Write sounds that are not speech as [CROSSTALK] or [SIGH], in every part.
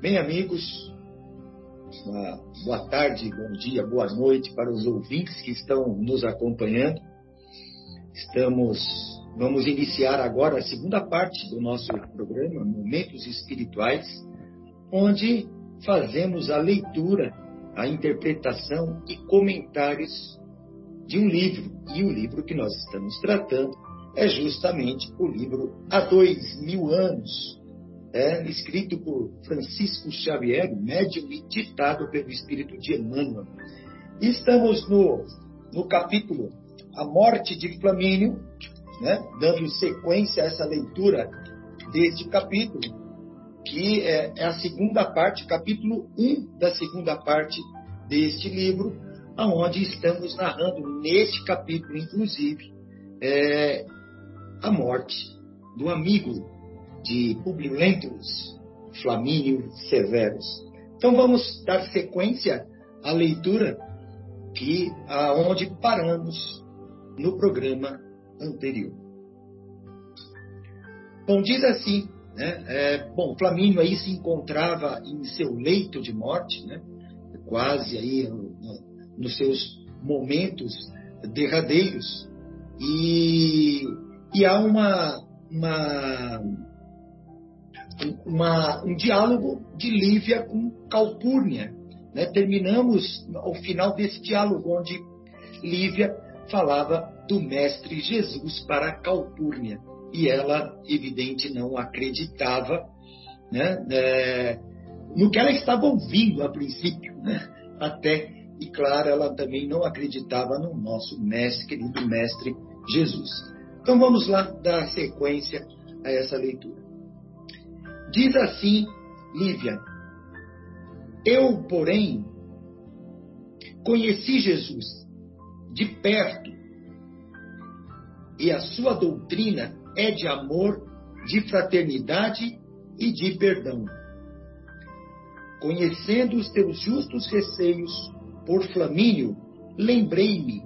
Bem, amigos, uma boa tarde, bom dia, boa noite para os ouvintes que estão nos acompanhando. Estamos, vamos iniciar agora a segunda parte do nosso programa, Momentos Espirituais, onde fazemos a leitura, a interpretação e comentários de um livro. E o livro que nós estamos tratando é justamente o livro Há Dois Mil Anos, é, escrito por Francisco Xavier, médium e ditado pelo Espírito de Emmanuel. Estamos no, no capítulo A Morte de Flamínio, né, dando sequência a essa leitura deste capítulo, que é, é a segunda parte, capítulo 1 da segunda parte deste livro, aonde estamos narrando neste capítulo, inclusive, é, a morte do amigo de Publio Flamínio Severus. Então vamos dar sequência à leitura que aonde paramos no programa anterior. Bom, diz assim, né? É, bom, Flamínio aí se encontrava em seu leito de morte, né? Quase aí nos seus momentos derradeiros e, e há uma, uma uma, um diálogo de Lívia com Calpurnia. Né? Terminamos ao final desse diálogo, onde Lívia falava do Mestre Jesus para Calpurnia. E ela, evidente, não acreditava né? É, no que ela estava ouvindo a princípio. Né? Até, e claro, ela também não acreditava no nosso mestre, querido Mestre Jesus. Então vamos lá dar sequência a essa leitura. Diz assim Lívia: Eu, porém, conheci Jesus de perto e a sua doutrina é de amor, de fraternidade e de perdão. Conhecendo os teus justos receios por Flamínio, lembrei-me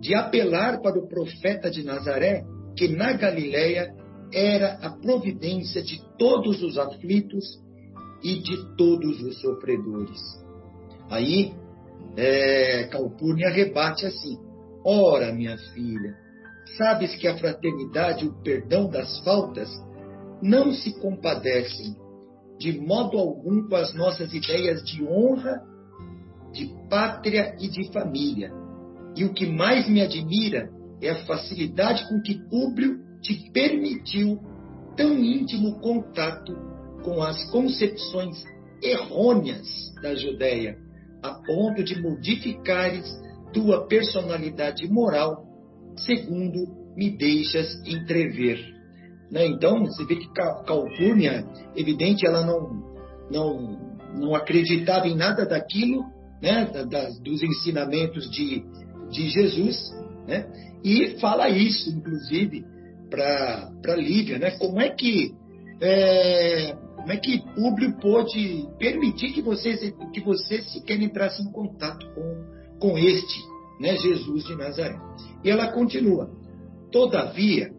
de apelar para o profeta de Nazaré, que na Galiléia era a providência de todos os aflitos e de todos os sofredores. Aí, é, Calpurnia rebate assim: Ora, minha filha, sabes que a fraternidade e o perdão das faltas não se compadecem de modo algum com as nossas ideias de honra, de pátria e de família. E o que mais me admira é a facilidade com que Públio te permitiu tão íntimo contato com as concepções errôneas da Judéia, a ponto de modificares tua personalidade moral, segundo me deixas entrever. Né? Então, você vê que Calpurnia, evidente, ela não, não, não acreditava em nada daquilo, né? Da, da, dos ensinamentos de, de Jesus, né? e fala isso, inclusive, para Lívia, né? Como é que é, como é que Públio pôde permitir que você que você sequer entrasse em contato com, com este, né, Jesus de Nazaré? E ela continua. Todavia,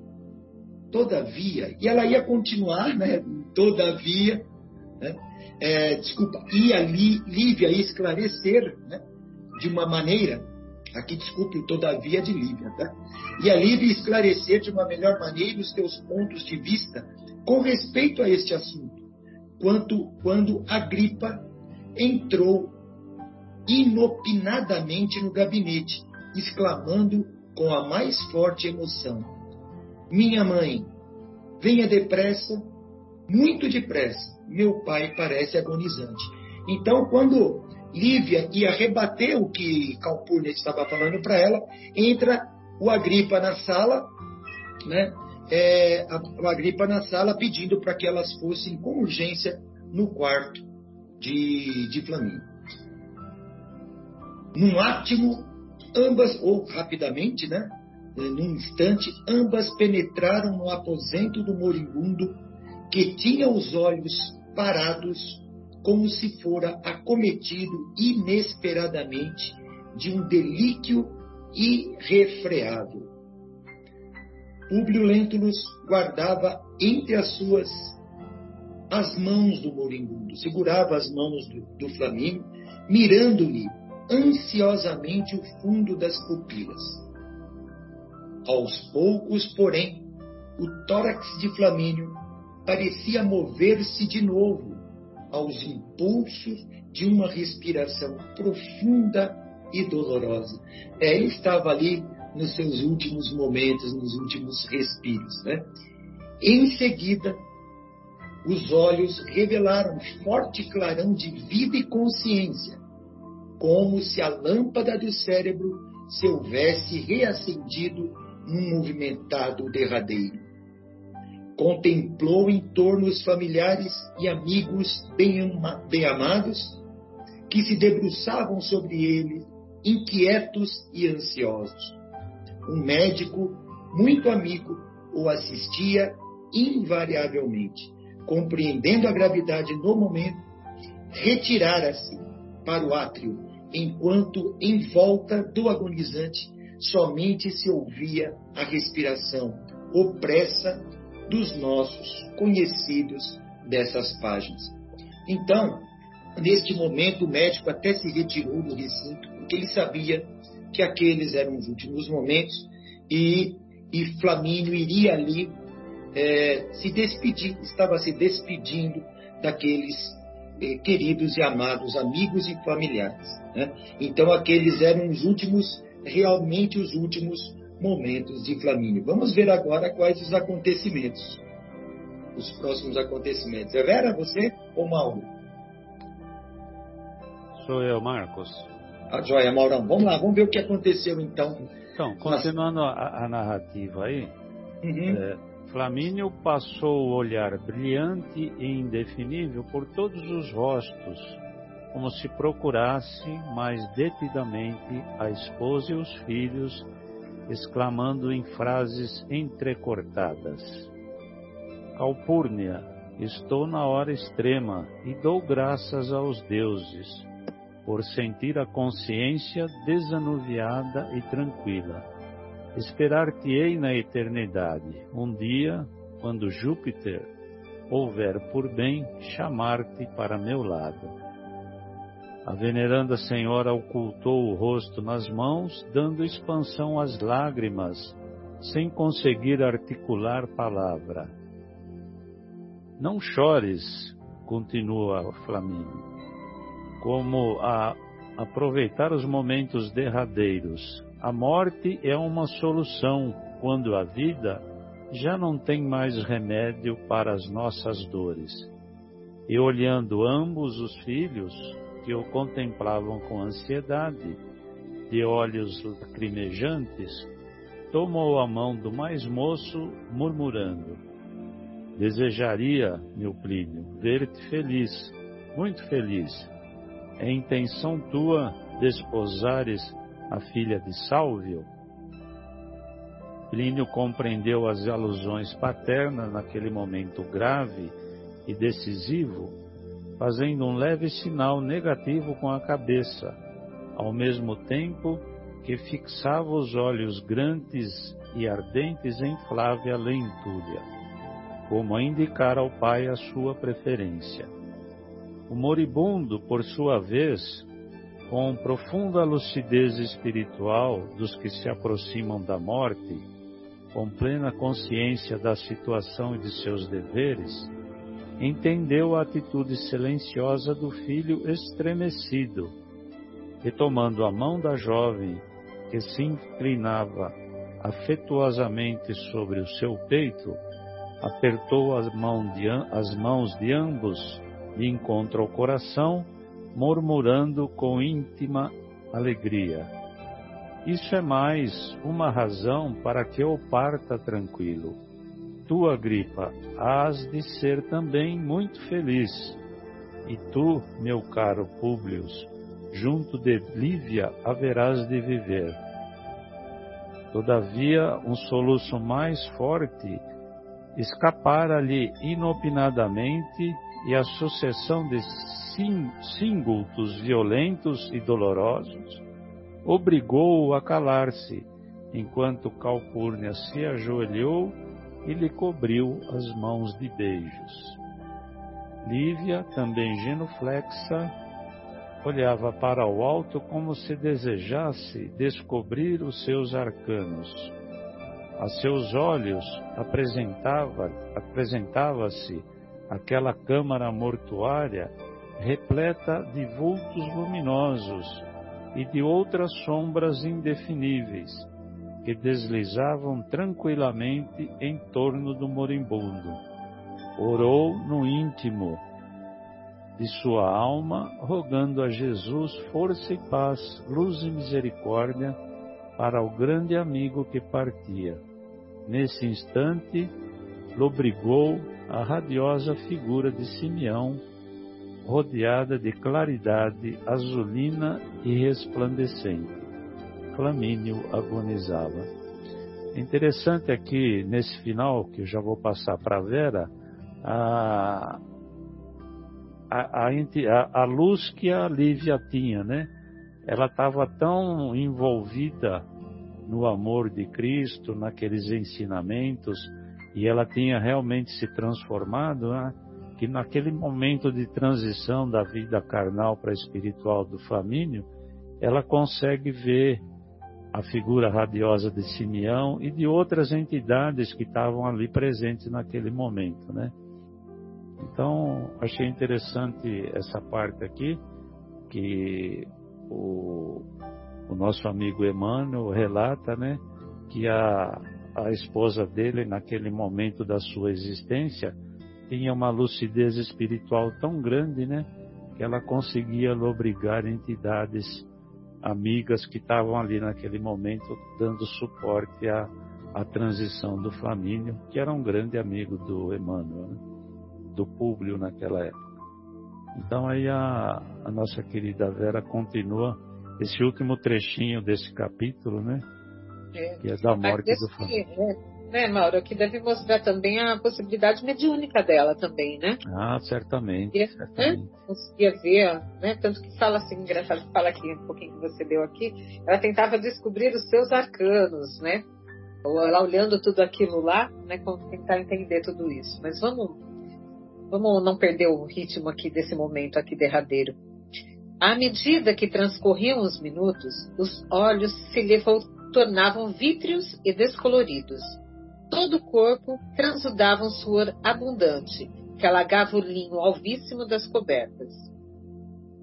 todavia, e ela ia continuar, né? Todavia, né? É, desculpa, ia Lívia esclarecer, né? De uma maneira Aqui, desculpe, todavia, de Lívia, tá? E a Lívia esclarecer de uma melhor maneira os teus pontos de vista com respeito a este assunto, quanto quando Agripa entrou inopinadamente no gabinete, exclamando com a mais forte emoção: Minha mãe, venha depressa, muito depressa, meu pai parece agonizante. Então, quando Lívia ia rebater o que Calpurnia estava falando para ela, entra o Agripa na sala, né? É, o Agripa na sala pedindo para que elas fossem com urgência no quarto de, de Flamínio. Num átimo, ambas, ou rapidamente, né? É, num instante, ambas penetraram no aposento do moribundo, que tinha os olhos parados como se fora acometido inesperadamente de um delíquio irrefreável. Públio Lentulus guardava entre as suas as mãos do moribundo, segurava as mãos do, do Flamínio, mirando-lhe ansiosamente o fundo das pupilas. Aos poucos, porém, o tórax de Flamínio parecia mover-se de novo aos impulsos de uma respiração profunda e dolorosa. É, ele estava ali nos seus últimos momentos, nos últimos respiros. Né? Em seguida, os olhos revelaram forte clarão de vida e consciência, como se a lâmpada do cérebro se houvesse reacendido num movimentado derradeiro. Contemplou em torno os familiares e amigos bem, bem amados que se debruçavam sobre ele, inquietos e ansiosos. Um médico muito amigo o assistia invariavelmente, compreendendo a gravidade no momento, retirara-se para o átrio, enquanto em volta do agonizante somente se ouvia a respiração opressa dos nossos conhecidos dessas páginas. Então, neste momento, o médico até se retirou do recinto, porque ele sabia que aqueles eram os últimos momentos e, e Flamínio iria ali é, se despedir, estava se despedindo daqueles é, queridos e amados amigos e familiares. Né? Então, aqueles eram os últimos, realmente os últimos momentos de Flamínio. Vamos ver agora quais os acontecimentos, os próximos acontecimentos. É Vera, você ou Mauro? Sou eu, Marcos. A joia, Maurão. Vamos lá, vamos ver o que aconteceu então. Então, continuando a, a narrativa aí, uhum. é, Flamínio passou o olhar brilhante e indefinível por todos os rostos, como se procurasse mais detidamente a esposa e os filhos, exclamando em frases entrecortadas: Calpurnia, estou na hora extrema e dou graças aos deuses por sentir a consciência desanuviada e tranquila. Esperar-te-ei na eternidade, um dia, quando Júpiter houver por bem chamar-te para meu lado. A veneranda senhora ocultou o rosto nas mãos, dando expansão às lágrimas, sem conseguir articular palavra. Não chores, continua Flamínio, como a aproveitar os momentos derradeiros, a morte é uma solução quando a vida já não tem mais remédio para as nossas dores. E olhando ambos os filhos, que o contemplavam com ansiedade, de olhos lacrimejantes, tomou a mão do mais moço, murmurando: Desejaria, meu Plínio, ver-te feliz, muito feliz. É intenção tua desposares a filha de Sálvio, Plínio compreendeu as alusões paternas naquele momento grave e decisivo, fazendo um leve sinal negativo com a cabeça, ao mesmo tempo que fixava os olhos grandes e ardentes em Flávia Lentúlia, como a indicar ao pai a sua preferência. O moribundo, por sua vez, com profunda lucidez espiritual dos que se aproximam da morte, com plena consciência da situação e de seus deveres, entendeu a atitude silenciosa do filho estremecido e, tomando a mão da jovem, que se inclinava afetuosamente sobre o seu peito, apertou as, mão de, as mãos de ambos de encontro ao coração murmurando com íntima alegria. Isso é mais uma razão para que eu parta tranquilo. Tu, Agripa, hás de ser também muito feliz. E tu, meu caro Públio, junto de Lívia haverás de viver. Todavia, um soluço mais forte escapara-lhe inopinadamente e a sucessão de síngultos violentos e dolorosos obrigou-o a calar-se, enquanto Calpurnia se ajoelhou e lhe cobriu as mãos de beijos. Lívia, também genuflexa, olhava para o alto como se desejasse descobrir os seus arcanos. A seus olhos apresentava, apresentava-se aquela câmara mortuária repleta de vultos luminosos e de outras sombras indefiníveis que deslizavam tranquilamente em torno do moribundo. Orou no íntimo de sua alma, rogando a Jesus força e paz, luz e misericórdia para o grande amigo que partia. Nesse instante, lobrigou a radiosa figura de Simeão, rodeada de claridade azulina e resplandecente. Flamínio agonizava. Interessante aqui, nesse final, que eu já vou passar para a Vera, a, a, a, a luz que a Lívia tinha, né? Ela estava tão envolvida no amor de Cristo, naqueles ensinamentos, e ela tinha realmente se transformado, né? que naquele momento de transição da vida carnal para espiritual do Flamínio, ela consegue ver a figura radiosa de Simeão e de outras entidades que estavam ali presentes naquele momento, né? Então, achei interessante essa parte aqui, que o, o nosso amigo Emmanuel relata, né, que a, a esposa dele, naquele momento da sua existência, tinha uma lucidez espiritual tão grande, né, que ela conseguia lobrigar entidades amigas que estavam ali naquele momento dando suporte à, à transição do Flamínio, que era um grande amigo do Emmanuel. Né? do Públio naquela época. Então aí a, a nossa querida Vera continua esse último trechinho desse capítulo, né? É. Que é da morte do Flamengo. Né, Mauro, aqui deve mostrar também a possibilidade mediúnica dela também, né? Ah, certamente. Né? Conseguia ver, né? Tanto que fala assim, engraçado, fala aqui um pouquinho que você deu aqui, ela tentava descobrir os seus arcanos, né? Ela olhando tudo aquilo lá, né? Como tentar entender tudo isso. Mas vamos Vamos não perder o ritmo aqui desse momento aqui derradeiro. À medida que transcorriam os minutos, os olhos se lhe tornavam vítreos e descoloridos. Todo o corpo transudava um suor abundante, que alagava o linho alvíssimo das cobertas.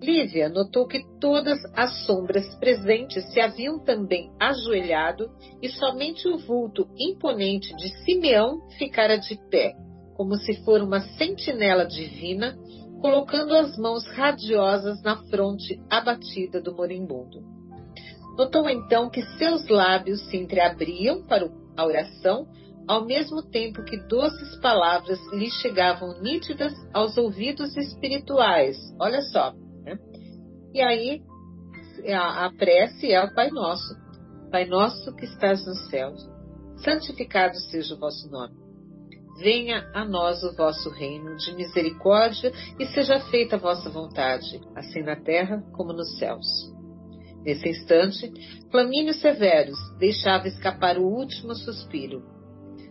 Lívia notou que todas as sombras presentes se haviam também ajoelhado e somente o vulto imponente de Simeão ficara de pé, como se for uma sentinela divina, colocando as mãos radiosas na fronte abatida do moribundo. Notou então que seus lábios se entreabriam para a oração, ao mesmo tempo que doces palavras lhe chegavam nítidas aos ouvidos espirituais. Olha só. Né? E aí, a, a prece é o Pai Nosso. Pai Nosso que estás nos céus, santificado seja o vosso nome Venha a nós o vosso reino de misericórdia e seja feita a vossa vontade, assim na terra como nos céus. Nesse instante, Flamínio Severus deixava escapar o último suspiro.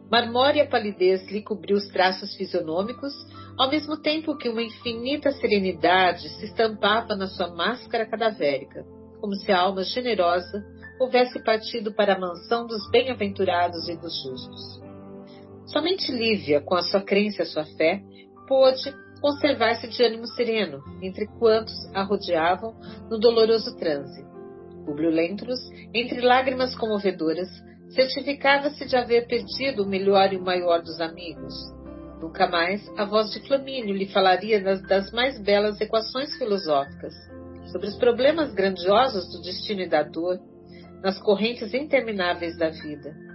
Marmórea palidez lhe cobriu os traços fisionômicos, ao mesmo tempo que uma infinita serenidade se estampava na sua máscara cadavérica, como se a alma generosa houvesse partido para a mansão dos bem-aventurados e dos justos. Somente Lívia, com a sua crença e a sua fé, pôde conservar-se de ânimo sereno entre quantos a rodeavam no doloroso transe. Publio Lentulus, entre lágrimas comovedoras, certificava-se de haver perdido o melhor e o maior dos amigos. Nunca mais a voz de Flamínio lhe falaria das, das mais belas equações filosóficas, sobre os problemas grandiosos do destino e da dor, nas correntes intermináveis da vida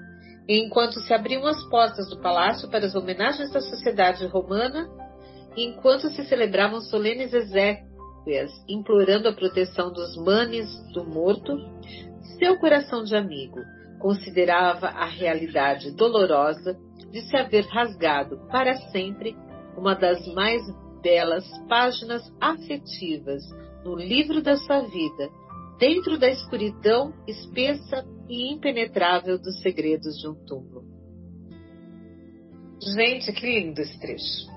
e enquanto se abriam as portas do palácio para as homenagens da sociedade romana, e enquanto se celebravam solenes exéquias, implorando a proteção dos manes do morto, seu coração de amigo considerava a realidade dolorosa de se haver rasgado para sempre uma das mais belas páginas afetivas no livro da sua vida, dentro da escuridão espessa e impenetrável dos segredos de um túmulo. Gente, que lindo esse trecho.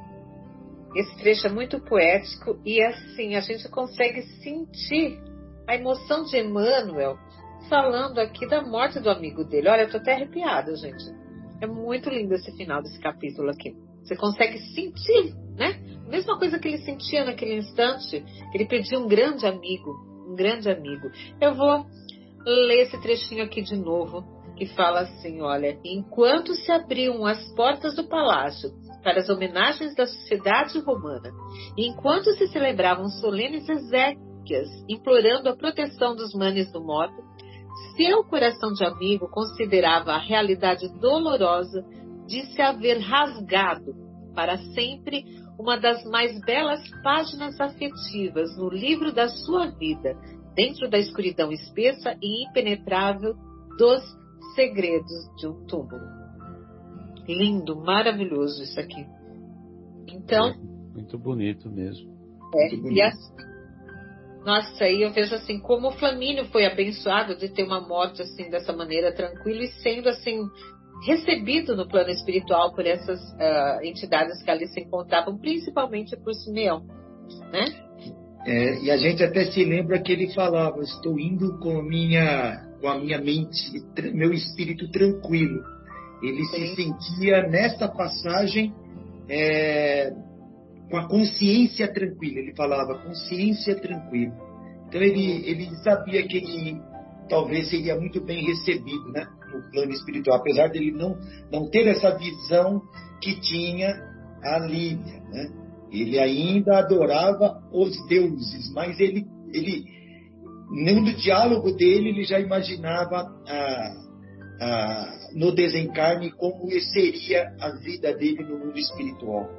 esse trecho é muito poético e assim a gente consegue sentir a emoção de Emmanuel falando aqui da morte do amigo dele. Olha, eu tô até arrepiada, gente. É muito lindo esse final desse capítulo aqui. Você consegue sentir, né? A mesma coisa que ele sentia naquele instante. Ele pediu um grande amigo, um grande amigo. Eu vou ler esse trechinho aqui de novo, que fala assim: olha, enquanto se abriam as portas do palácio para as homenagens da sociedade romana, enquanto se celebravam solenes exéquias, implorando a proteção dos manes do morto, seu coração de amigo considerava a realidade dolorosa de se haver rasgado para sempre uma das mais belas páginas afetivas no livro da sua vida, dentro da escuridão espessa e impenetrável dos segredos de um túmulo. Lindo, maravilhoso isso aqui. Então. Muito bonito mesmo. É, bonito. e assim, nossa, aí eu vejo assim, como o Flamínio foi abençoado de ter uma morte assim, dessa maneira tranquila e sendo assim, recebido no plano espiritual por essas uh, entidades que ali se encontravam, principalmente por Simeão, né? É, e a gente até se lembra que ele falava: estou indo com a minha, com a minha mente, meu espírito tranquilo. Ele Sim. se sentia nesta passagem é, com a consciência tranquila. Ele falava consciência tranquila. Então ele, ele sabia que ele talvez seria muito bem recebido, né? no plano espiritual, apesar dele não, não ter essa visão que tinha a Líbia. Né? Ele ainda adorava os deuses, mas ele, ele no diálogo dele, ele já imaginava a, no desencarne como seria a vida dele no mundo espiritual.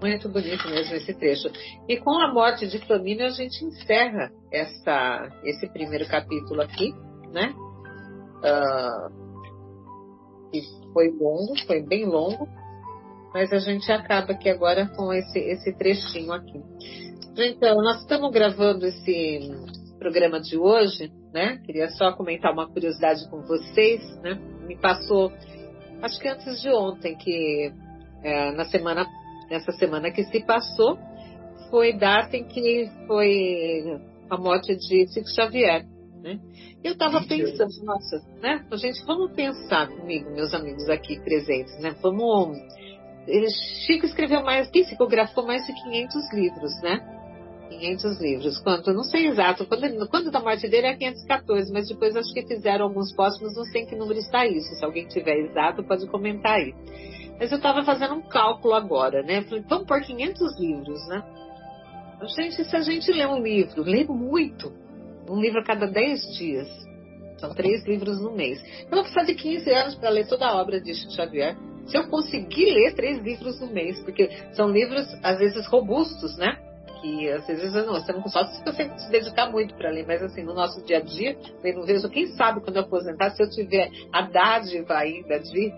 Muito bonito mesmo esse trecho. E com a morte de Flamínio, a gente encerra essa, esse primeiro capítulo aqui, né? Uh, e foi longo, foi bem longo, mas a gente acaba aqui agora com esse, esse trechinho aqui. Então, nós estamos gravando esse programa de hoje, né? Queria só comentar uma curiosidade com vocês, né? Me passou, acho que antes de ontem, que é, na semana, nessa semana que se passou, foi data em que foi a morte de Chico Xavier. Né? Eu estava pensando, nossa, né? Gente, vamos pensar comigo, meus amigos aqui presentes, né? Vamos. Chico escreveu mais, psicografou mais de 500 livros, né? 500 livros. Quanto? Não sei exato. Quando, quando da morte dele é 514, mas depois acho que fizeram alguns póstumos, não sei em que número está isso. Se alguém tiver exato, pode comentar aí. Mas eu estava fazendo um cálculo agora, né? Falei, vamos por 500 livros, né? Gente, se a gente lê um livro, lê muito, um livro a cada 10 dias. São três livros no mês. Eu vou precisar de 15 anos para ler toda a obra de Xavier. Se eu conseguir ler três livros no mês, porque são livros, às vezes, robustos, né? Que às vezes não, você não só se você se dedicar muito para ler, mas assim, no nosso dia a dia, eu não vejo, quem sabe quando eu aposentar, se eu tiver a dádiva ainda de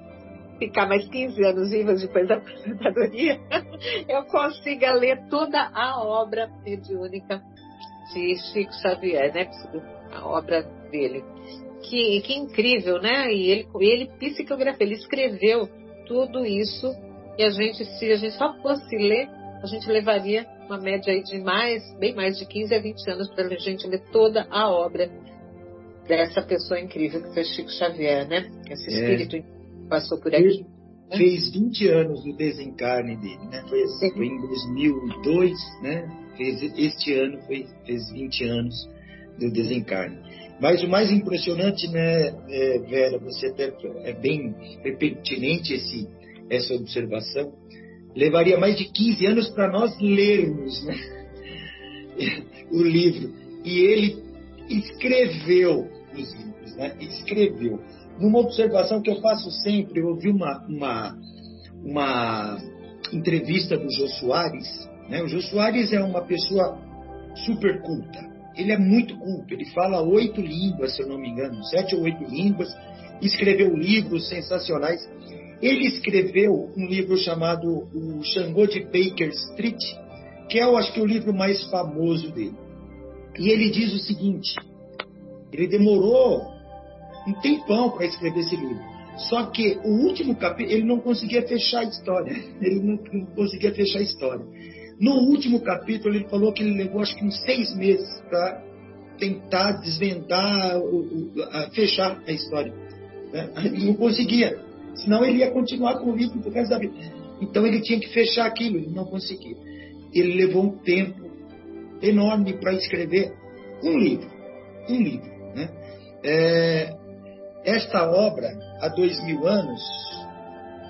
ficar mais 15 anos viva depois da [LAUGHS] aposentadoria, eu consiga ler toda a obra mediúnica de Chico Xavier, né? A obra dele. Que, que incrível, né? E ele, ele psicografia, ele escreveu tudo isso e a gente, se a gente só fosse ler, a gente levaria uma média aí de mais, bem mais de 15 a 20 anos para a gente ler toda a obra dessa pessoa incrível que foi Chico Xavier, né? Esse é. espírito é. Passou por aqui. Né? Fez 20 anos do desencarne dele, né? Foi, assim, foi em 2002, né? fez, este ano foi, fez 20 anos do desencarne. Mas o mais impressionante, né, é, Vera, você até é bem pertinente esse, essa observação, levaria mais de 15 anos para nós lermos né, [LAUGHS] o livro. E ele escreveu os livros, né, escreveu. Numa observação que eu faço sempre, eu ouvi uma, uma, uma entrevista do Jô Soares, né? O Jô Soares é uma pessoa super culta. Ele é muito culto. Ele fala oito línguas, se eu não me engano, sete ou oito línguas. Escreveu livros sensacionais. Ele escreveu um livro chamado O Xangô de Baker Street, que é, eu acho que, o livro mais famoso dele. E ele diz o seguinte: ele demorou um tempão para escrever esse livro. Só que o último capítulo, ele não conseguia fechar a história. [LAUGHS] Ele não, não conseguia fechar a história. No último capítulo, ele falou que ele levou acho que uns seis meses para tentar desvendar, o, o, a, fechar a história. Né? Não conseguia. Senão ele ia continuar com o livro por resto da vida. Então ele tinha que fechar aquilo, ele não conseguia. Ele levou um tempo enorme para escrever um livro. Um livro. Né? É, esta obra, há dois mil anos,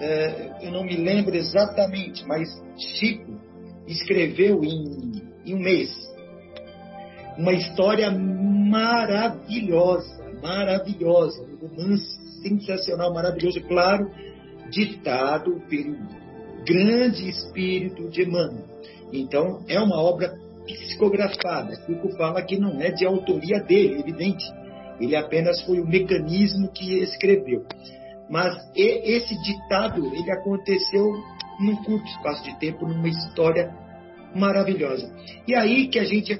é, eu não me lembro exatamente, mas Chico escreveu em, em um mês uma história maravilhosa, maravilhosa, um romance sensacional, maravilhoso, claro, ditado pelo grande espírito de Emmanuel. Então, é uma obra psicografada. Chico fala que não é de autoria dele, evidente. Ele apenas foi o mecanismo que escreveu. Mas esse ditado, ele aconteceu num curto espaço de tempo, numa história maravilhosa. E aí que a gente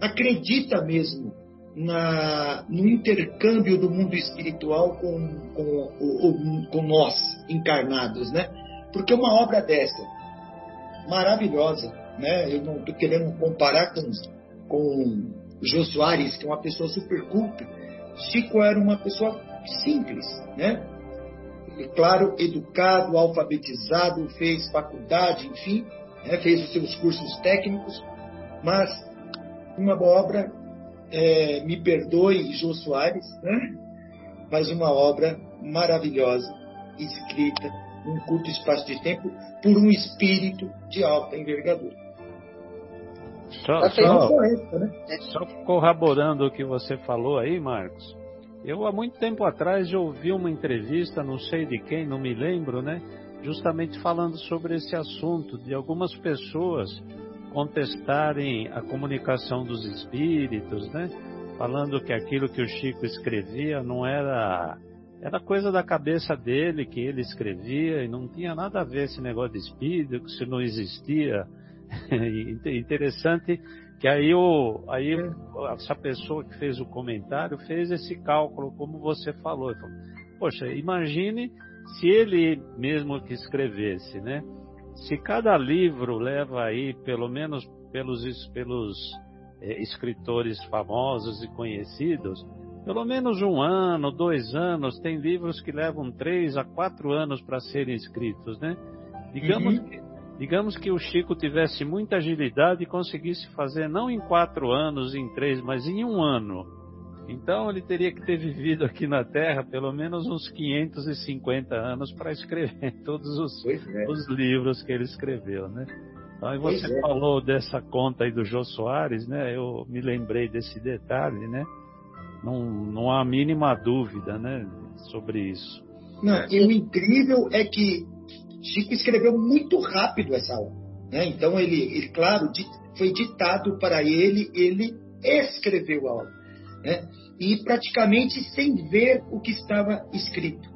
acredita mesmo na, no intercâmbio do mundo espiritual com, com, com nós, encarnados, né? Porque uma obra dessa, maravilhosa, né? Eu não estou querendo comparar com, com Jô Soares, que é uma pessoa super culta. Chico era uma pessoa simples, né? Claro, educado, alfabetizado, fez faculdade, enfim, né? fez os seus cursos técnicos, mas uma obra é, me perdoe, Jô Soares, né? mas uma obra maravilhosa, escrita num curto espaço de tempo por um espírito de alta envergadura. Só, só, né? só corroborando o que você falou aí, Marcos, eu há muito tempo atrás já ouvi uma entrevista, não sei de quem, não me lembro, né? Justamente falando sobre esse assunto, de algumas pessoas contestarem a comunicação dos espíritos, né? Falando que aquilo que o Chico escrevia não era era coisa da cabeça dele que ele escrevia e não tinha nada a ver esse negócio de espírito, que isso não existia. [LAUGHS] Interessante que aí, o, aí essa pessoa que fez o comentário fez esse cálculo, como você falou. Falou, Poxa, imagine se ele mesmo que escrevesse, né? Se cada livro leva aí, pelo menos pelos, pelos é, escritores famosos e conhecidos, pelo menos um ano, dois anos, tem livros que levam três a quatro anos para serem escritos, né? Digamos, uhum. que, digamos que o Chico tivesse muita agilidade e conseguisse fazer não em quatro anos, em três, mas em um ano então ele teria que ter vivido aqui na Terra pelo menos uns 550 anos para escrever [LAUGHS] todos os, é. os, livros que ele escreveu, né? Então, e você é. falou dessa conta aí do Jô Soares, né? Eu me lembrei desse detalhe, né? Não, não há a mínima dúvida, né? Sobre isso. Não, e o incrível é que Chico escreveu muito rápido essa obra, né? Então ele, ele claro, foi ditado para ele, ele escreveu a obra né? e praticamente sem ver o que estava escrito.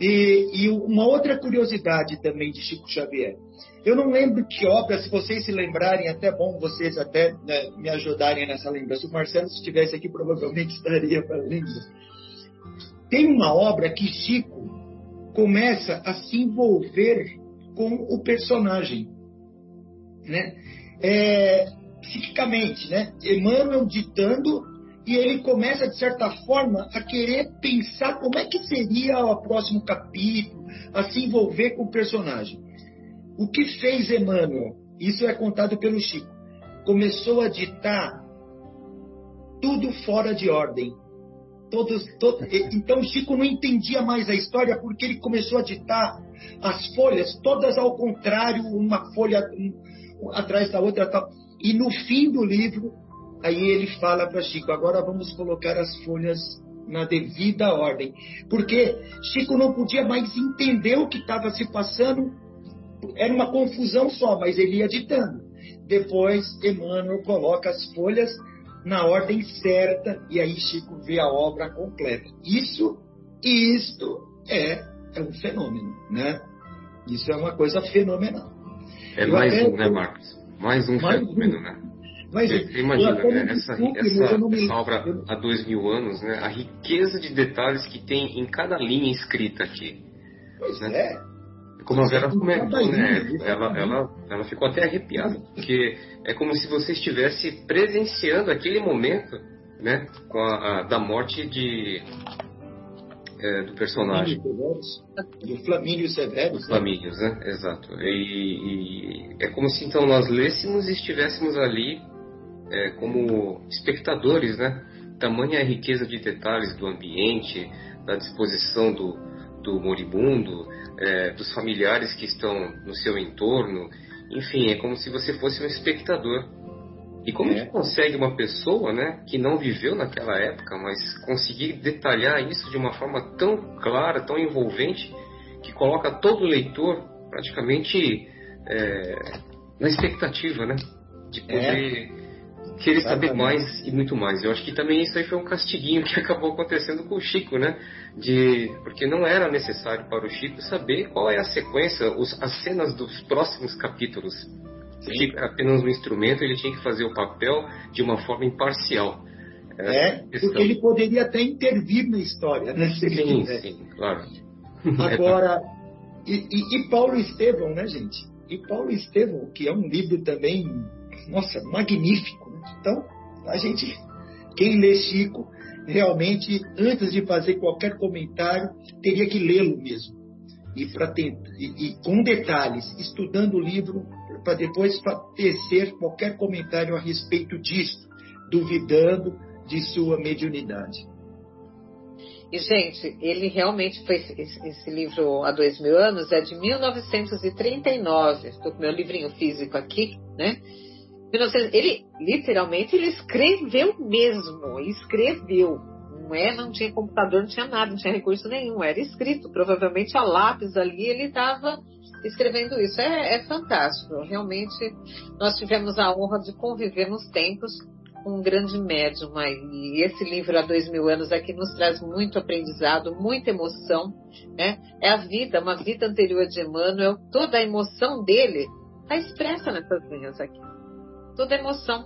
E, e, uma outra curiosidade também de Chico Xavier. Eu não lembro que obra, se vocês se lembrarem, até bom vocês até né, me ajudarem nessa lembrança. Se o Marcelo estivesse aqui, provavelmente [LAUGHS] estaria para lembrar. Tem uma obra que Chico começa a se envolver com o personagem, né? É, psiquicamente, né? Emmanuel ditando e ele começa, de certa forma, a querer pensar como é que seria o próximo capítulo, a se envolver com o personagem. O que fez Emmanuel? Isso é contado pelo Chico. Começou a ditar tudo fora de ordem. Todos, todos, então Chico não entendia mais a história porque ele começou a ditar as folhas todas ao contrário, uma folha um, atrás da outra. Tal. E no fim do livro, Aí ele fala para Chico: agora vamos colocar as folhas na devida ordem. Porque Chico não podia mais entender o que estava se passando, era uma confusão só, mas ele ia ditando. Depois, Emmanuel coloca as folhas na ordem certa e aí Chico vê a obra completa. Isso, isto é, é um fenômeno, né? Isso é uma coisa fenomenal. É mais um, né, Marcos? Mais um mais fenômeno, um. né? Mas, Imagina, né? essa, essa, essa obra há dois mil anos, né? a riqueza de detalhes que tem em cada linha escrita aqui. Pois né? é. Como a Vera comentou, né? Ela, ela, ela ficou até arrepiada, porque é como se você estivesse presenciando aquele momento, né? Com a, a da morte de, é, do personagem. Do Flamínio Severus. Do Flamínio, né? Exato. E, e, é como se então nós lêssemos e estivéssemos ali é, como espectadores, né? Tamanha a riqueza de detalhes do ambiente, da disposição do, do moribundo, é, dos familiares que estão no seu entorno. Enfim, é como se você fosse um espectador e como é. que consegue uma pessoa, né, que não viveu naquela época, mas conseguir detalhar isso de uma forma tão clara, tão envolvente, que coloca todo o leitor praticamente é, na expectativa, né, de poder é. Querer saber mais e muito mais. Eu acho que também isso aí foi um castiguinho que [LAUGHS] acabou acontecendo com o Chico, né, de porque não era necessário para o Chico saber qual é a sequência, os, as cenas dos próximos capítulos. Sim. era apenas um instrumento, ele tinha que fazer o papel de uma forma imparcial. É, porque ele poderia até intervir na história, né? Se sim, sim, claro. Agora, [LAUGHS] e, e, e, Paulo Estevão, né, gente? E Paulo Estevão, que é um livro também, nossa, magnífico. Então, a gente, quem lê Chico, realmente, antes de fazer qualquer comentário, teria que lê-lo mesmo. E, tentar, e, e com detalhes, estudando o livro, para depois tecer qualquer comentário a respeito disso, duvidando de sua mediunidade. E, gente, ele realmente foi. Esse livro há dois mil anos é de 1939. Estou com meu livrinho físico aqui, né? Ele, literalmente, ele escreveu mesmo. Escreveu. Não é? Não tinha computador, não tinha nada, não tinha recurso nenhum. Era escrito. Provavelmente a lápis ali ele estava escrevendo isso. É, é fantástico. Realmente, nós tivemos a honra de conviver nos tempos um grande médium. E esse livro há dois mil anos aqui nos traz muito aprendizado, muita emoção. Né? É a vida, uma vida anterior de Emmanuel. Toda a emoção dele está expressa nessas linhas aqui. Toda emoção.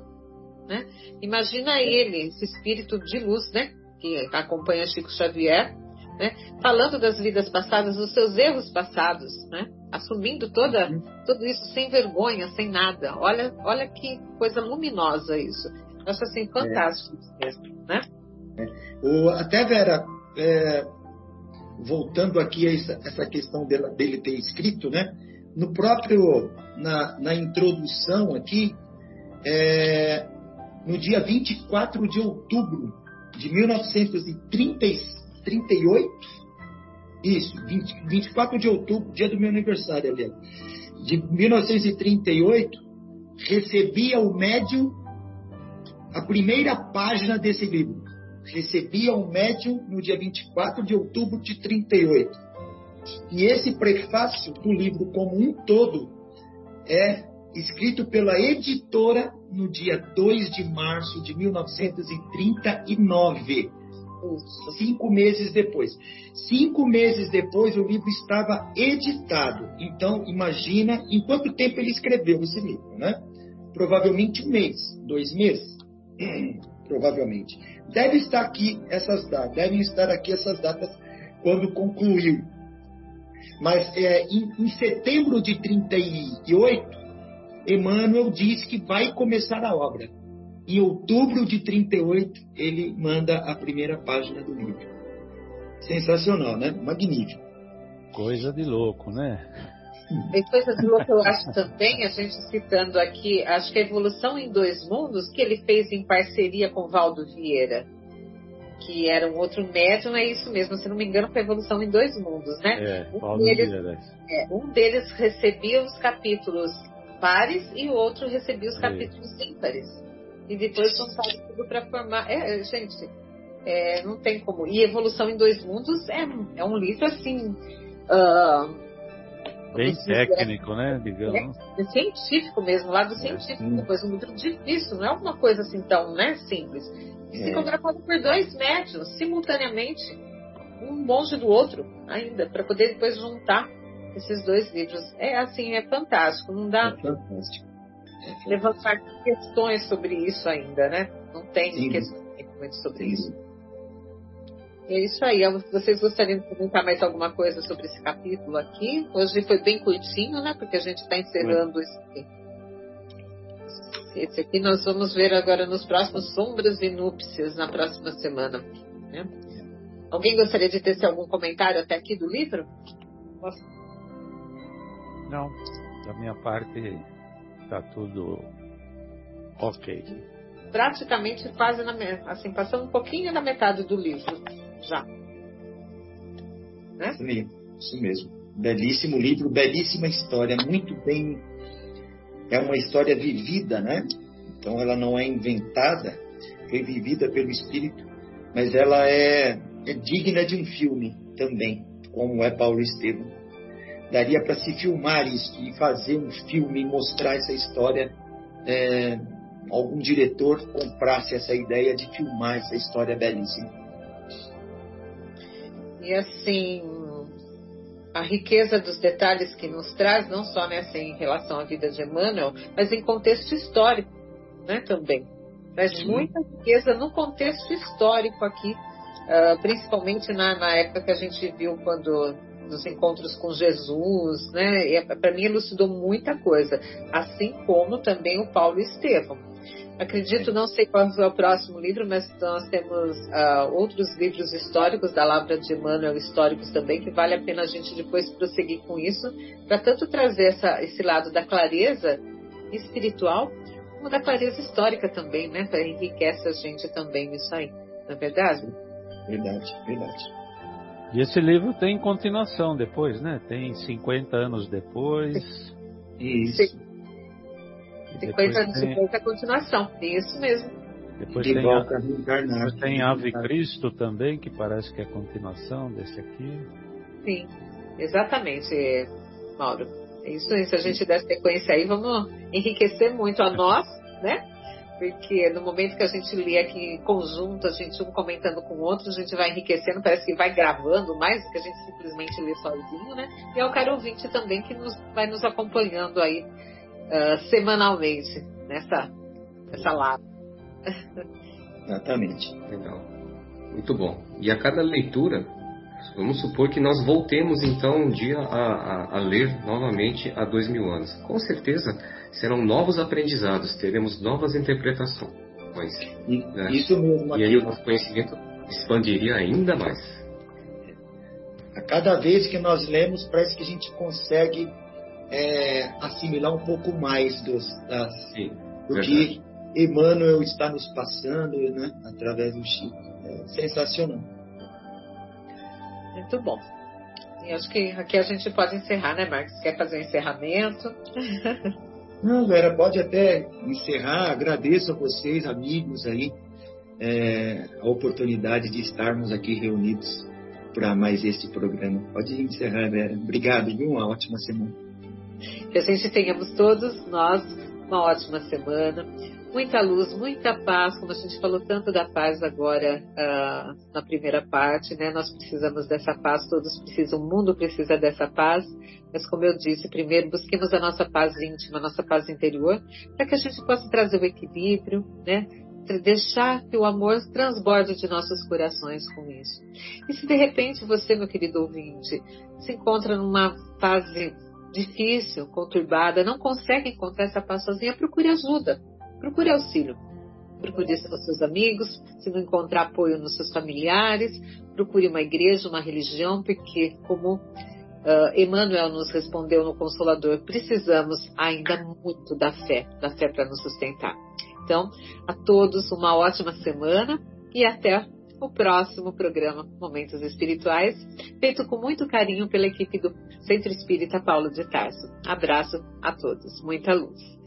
Né? Imagina ele, esse espírito de luz, né? que acompanha Chico Xavier, né? falando das vidas passadas, dos seus erros passados, né? assumindo toda, tudo isso sem vergonha, sem nada. Olha, olha que coisa luminosa isso. Eu acho assim fantástico é. mesmo, né? É. O, até Vera, é, voltando aqui a essa, essa questão dele, dele, ter escrito, né? No próprio, na, na introdução aqui, é, no dia 24 de outubro de 1938, isso, 20, 24 de outubro, dia do meu aniversário, aliás. De 1938, recebia o médium a primeira página desse livro. Recebia o médium no dia 24 de outubro de 38. E esse prefácio do livro como um todo é escrito pela editora no dia 2 de março de 1939 cinco meses depois. Cinco meses depois o livro estava editado. Então, imagina em quanto tempo ele escreveu esse livro, né? Provavelmente um mês, dois meses, [CLEARS THROAT] provavelmente. Deve estar aqui essas datas, devem estar aqui essas datas quando concluiu. Mas é, em, em setembro de 38, Emmanuel diz que vai começar a obra. Em outubro de 38, ele manda a primeira página do livro. Sensacional, né? Magnífico. Coisa de louco, né? E coisa de louco eu acho também, a gente citando aqui, acho que a Evolução em Dois Mundos, que ele fez em parceria com Valdo Vieira, que era um outro médium, é isso mesmo, se não me engano, foi a Evolução em Dois Mundos, né? É, um, deles, é, um deles recebia os capítulos pares e o outro recebia os capítulos ímpares e depois juntar tudo para formar. É, é, gente, é, não tem como. E Evolução em Dois Mundos é, é um livro assim. Uh, Bem técnico, né? Digamos. É, é, científico mesmo, lado científico. É, depois um livro difícil, não é uma coisa assim tão né, simples. Psicografado é. por dois médios simultaneamente, um longe do outro ainda, para poder depois juntar esses dois livros. É assim, é fantástico. Não dá. É fantástico. levantar questões sobre isso ainda, né? Não tem Sim. questões sobre Sim. isso. É isso aí. Vocês gostariam de comentar mais alguma coisa sobre esse capítulo aqui? Hoje foi bem curtinho, né? Porque a gente está encerrando esse aqui. Esse aqui nós vamos ver agora nos próximos Sombras e Núpcias, na próxima semana. Né? Alguém gostaria de ter algum comentário até aqui do livro? Posso? Não, da minha parte está tudo ok. Praticamente quase na assim, passando um pouquinho da metade do livro já. Né? Isso mesmo. Belíssimo livro, belíssima história, muito bem. É uma história vivida, né? Então ela não é inventada, foi vivida pelo Espírito, mas ela é, é digna de um filme também, como é Paulo Estevam. Daria para se filmar isso e fazer um filme e mostrar essa história. É, algum diretor comprasse essa ideia de filmar essa história belíssima. E assim, a riqueza dos detalhes que nos traz, não só nessa em relação à vida de Emmanuel, mas em contexto histórico né, também. Traz Sim. muita riqueza no contexto histórico aqui, uh, principalmente na, na época que a gente viu quando nos encontros com Jesus, né? Para mim elucidou muita coisa, assim como também o Paulo Estevão. Acredito, não sei qual é o próximo livro, mas nós temos uh, outros livros históricos da Lavra de Emmanuel, históricos também, que vale a pena a gente depois prosseguir com isso, para tanto trazer essa, esse lado da clareza espiritual, como da clareza histórica também, né? Para enriquecer a gente também nisso aí, não é verdade? Verdade, verdade. E esse livro tem continuação depois, né? Tem 50 anos depois. Isso. Sim. 50 anos depois a continuação. Isso mesmo. Depois de tem, volta a, depois tem Ave Cristo também, que parece que é a continuação desse aqui. Sim, exatamente, Mauro. É isso aí. Se a gente der sequência aí, vamos enriquecer muito a nós, né? Porque no momento que a gente lê aqui em conjunto, a gente um comentando com o outro, a gente vai enriquecendo, parece que vai gravando mais do que a gente simplesmente lê sozinho, né? E é o caro ouvinte também que nos, vai nos acompanhando aí uh, semanalmente nessa, nessa live. [LAUGHS] Exatamente. Legal. Muito bom. E a cada leitura, vamos supor que nós voltemos então um dia a, a, a ler novamente há dois mil anos. Com certeza serão novos aprendizados, teremos novas interpretações. E, né? Isso mesmo. E aí o nosso conhecimento expandiria ainda mais. A cada vez que nós lemos, parece que a gente consegue é, assimilar um pouco mais dos, das, Sim, do verdade. que Emmanuel está nos passando né, através do Chico. É sensacional. Muito bom. E acho que aqui a gente pode encerrar, né, Marcos? Quer fazer um encerramento? [LAUGHS] Não, Vera, pode até encerrar. Agradeço a vocês, amigos aí, é, a oportunidade de estarmos aqui reunidos para mais este programa. Pode encerrar, Vera. Obrigado, viu? Uma ótima semana. Que a gente tenhamos todos nós uma ótima semana, muita luz, muita paz, como a gente falou tanto da paz agora uh, na primeira parte, né? Nós precisamos dessa paz, todos precisam, o mundo precisa dessa paz, mas como eu disse, primeiro busquemos a nossa paz íntima, a nossa paz interior, para que a gente possa trazer o equilíbrio, né? Deixar que o amor transborde de nossos corações com isso. E se de repente você, meu querido ouvinte, se encontra numa fase difícil, conturbada, não consegue encontrar essa paz sozinha, procure ajuda, procure auxílio. Procure os seus amigos, se não encontrar apoio nos seus familiares, procure uma igreja, uma religião, porque, como uh, Emmanuel nos respondeu no Consolador, precisamos ainda muito da fé, da fé para nos sustentar. Então, a todos uma ótima semana e até o próximo programa Momentos Espirituais, feito com muito carinho pela equipe do Centro Espírita Paulo de Tarso. Abraço a todos, muita luz.